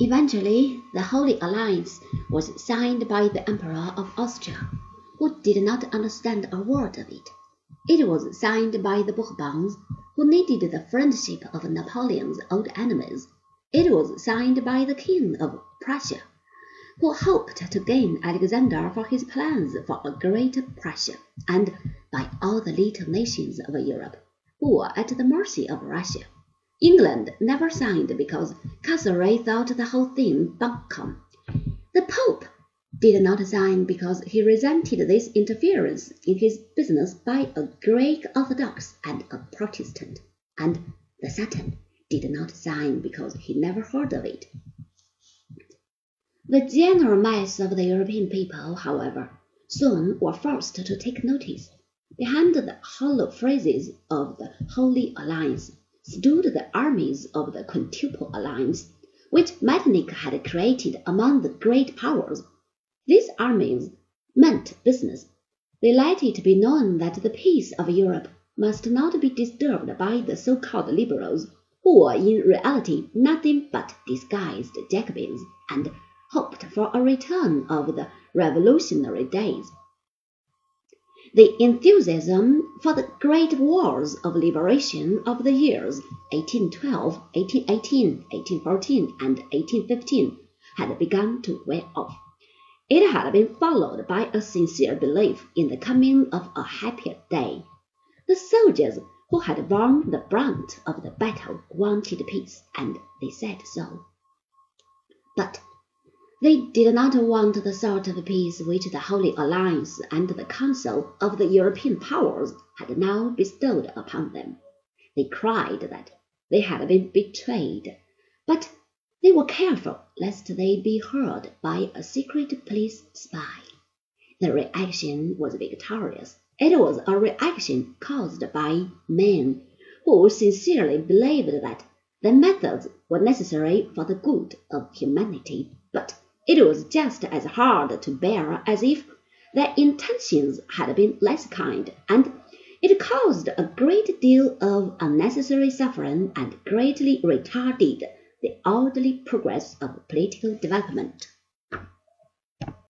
Eventually, the Holy Alliance was signed by the Emperor of Austria, who did not understand a word of it. It was signed by the Bourbons, who needed the friendship of Napoleon's old enemies. It was signed by the King of Prussia, who hoped to gain Alexander for his plans for a great Prussia, and by all the little nations of Europe, who were at the mercy of Russia. England never signed because Castlereagh thought the whole thing bunkum. The Pope did not sign because he resented this interference in his business by a Greek Orthodox and a Protestant, and the Sultan did not sign because he never heard of it. The general mass of the European people, however, soon were forced to take notice. Behind the hollow phrases of the Holy Alliance stood the armies of the Quintuple Alliance, which Metternich had created among the great powers. These armies meant business. They let it be known that the peace of Europe must not be disturbed by the so-called liberals, who were in reality nothing but disguised Jacobins, and hoped for a return of the revolutionary days. The enthusiasm for the great wars of liberation of the years 1812, 1818, 1814, and 1815 had begun to wear off. It had been followed by a sincere belief in the coming of a happier day. The soldiers who had borne the brunt of the battle wanted peace, and they said so. But they did not want the sort of peace which the Holy Alliance and the Council of the European powers had now bestowed upon them. They cried that they had been betrayed, but they were careful lest they be heard by a secret police spy. The reaction was victorious. It was a reaction caused by men who sincerely believed that the methods were necessary for the good of humanity, but it was just as hard to bear as if their intentions had been less kind, and it caused a great deal of unnecessary suffering and greatly retarded the orderly progress of political development.